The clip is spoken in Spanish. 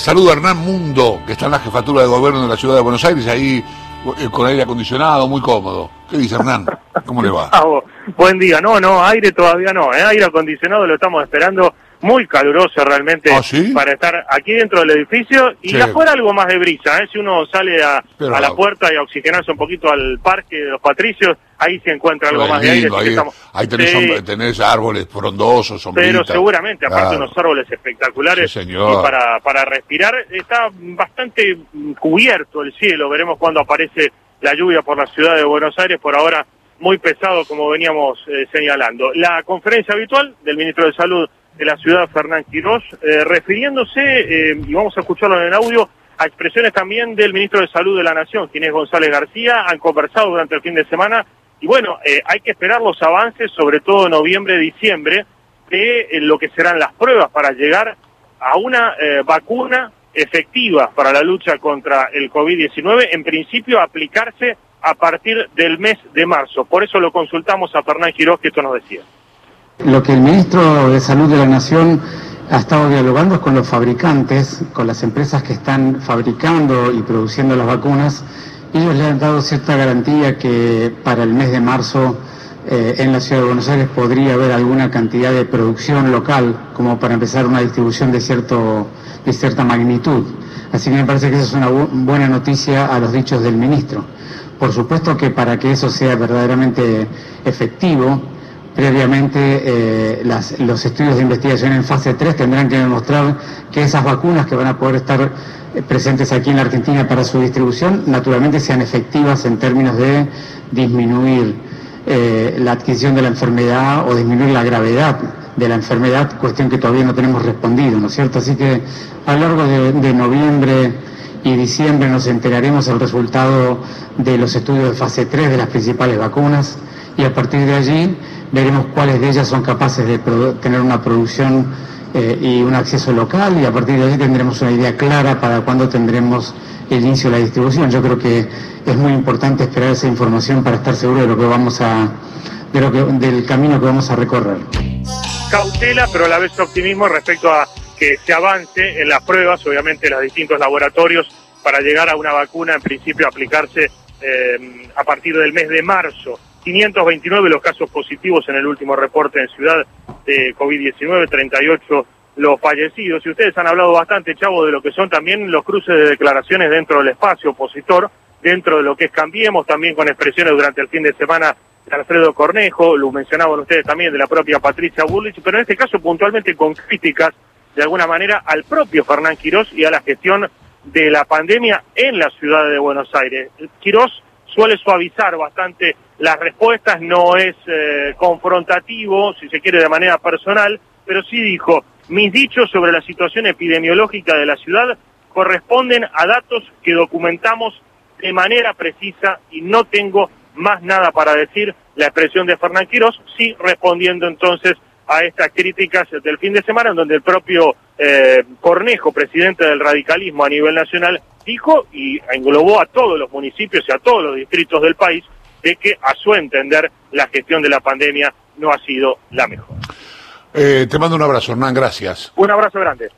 Saludo a Hernán Mundo, que está en la jefatura de gobierno de la ciudad de Buenos Aires, ahí eh, con aire acondicionado, muy cómodo. ¿Qué dice Hernán? ¿Cómo le va? Buen día. No, no, aire todavía no. ¿eh? Aire acondicionado lo estamos esperando muy caluroso realmente ¿Ah, sí? para estar aquí dentro del edificio y Sí. afuera algo más de brisa. ¿eh? Si uno sale a, Pero- a la puerta y a oxigenarse un poquito al parque de los Patricios, ahí se encuentra algo más de aire. ahí, estamos- ahí tenés, Sí, tenés árboles frondosos, sombritas. pero seguramente, aparte Claro. unos árboles espectaculares Sí, señor. y para, para respirar está bastante cubierto el cielo. Veremos cuándo aparece la lluvia por la ciudad de Buenos Aires. Por ahora muy pesado como veníamos eh, señalando. La conferencia habitual del ministro de Salud de la ciudad, Fernán Quirós, eh, refiriéndose, eh, y vamos a escucharlo en el audio, a expresiones también del ministro de Salud de la Nación, quien es González García, han conversado durante el fin de semana y bueno, eh, hay que esperar los avances, sobre todo noviembre, diciembre, de lo que serán las pruebas para llegar a una vacuna efectiva para la lucha contra el COVID-19, en principio aplicarse a partir del mes de marzo. Por eso lo consultamos a Fernán Quirós, que esto nos decía. Lo que el ministro de Salud de la Nación ha estado dialogando es con los fabricantes, con las empresas que están fabricando y produciendo las vacunas. Ellos le han dado cierta garantía que para el mes de marzo eh, en la ciudad de Buenos Aires podría haber alguna cantidad de producción local como para empezar una distribución de, cierto, de cierta magnitud. Así que me parece que esa es una bu- buena noticia a los dichos del ministro. Por supuesto que para que eso sea verdaderamente efectivo, previamente eh, los estudios de investigación en fase 3 tendrán que demostrar que esas vacunas que van a poder estar eh, presentes aquí en la Argentina para su distribución, naturalmente sean efectivas en términos de disminuir eh, la adquisición de la enfermedad o disminuir la gravedad de la enfermedad, cuestión que todavía no tenemos respondido, ¿no es cierto? Así que a lo largo de, de noviembre y diciembre nos enteraremos el resultado de los estudios de fase 3 de las principales vacunas y a partir de allí veremos cuáles de ellas son capaces de tener una producción eh, y un acceso local y a partir de allí tendremos una idea clara para cuándo tendremos el inicio de la distribución. Yo creo que es muy importante esperar esa información para estar seguro de lo que vamos a de lo del camino que vamos a recorrer. cautela, pero a la vez optimismo respecto a que se avance en las pruebas, obviamente en los distintos laboratorios, para llegar a una vacuna, en principio aplicarse eh, a partir del mes de marzo. 529 los casos positivos en el último reporte en Ciudad de COVID-19, 38 los fallecidos. Y ustedes han hablado bastante, Chavo, de lo que son también los cruces de declaraciones dentro del espacio opositor, dentro de lo que es Cambiemos, también con expresiones durante el fin de semana de Alfredo Cornejo, lo mencionaban ustedes también, de la propia Patricia Burlich, pero en este caso puntualmente con críticas, de alguna manera, al propio Fernán Quirós y a la gestión de la pandemia en la ciudad de Buenos Aires. Quirós suele suavizar bastante las respuestas, no es eh, confrontativo, si se quiere, de manera personal, pero sí dijo, mis dichos sobre la situación epidemiológica de la ciudad corresponden a datos que documentamos de manera precisa y no tengo más nada para decir. La expresión de Fernán Quirós, sí respondiendo entonces a estas críticas del fin de semana, en donde el propio eh, Cornejo, presidente del radicalismo a nivel nacional, dijo y englobó a todos los municipios y a todos los distritos del país de que, a su entender, la gestión de la pandemia no ha sido la mejor. Eh, te mando un abrazo, Hernán, gracias. Un abrazo grande.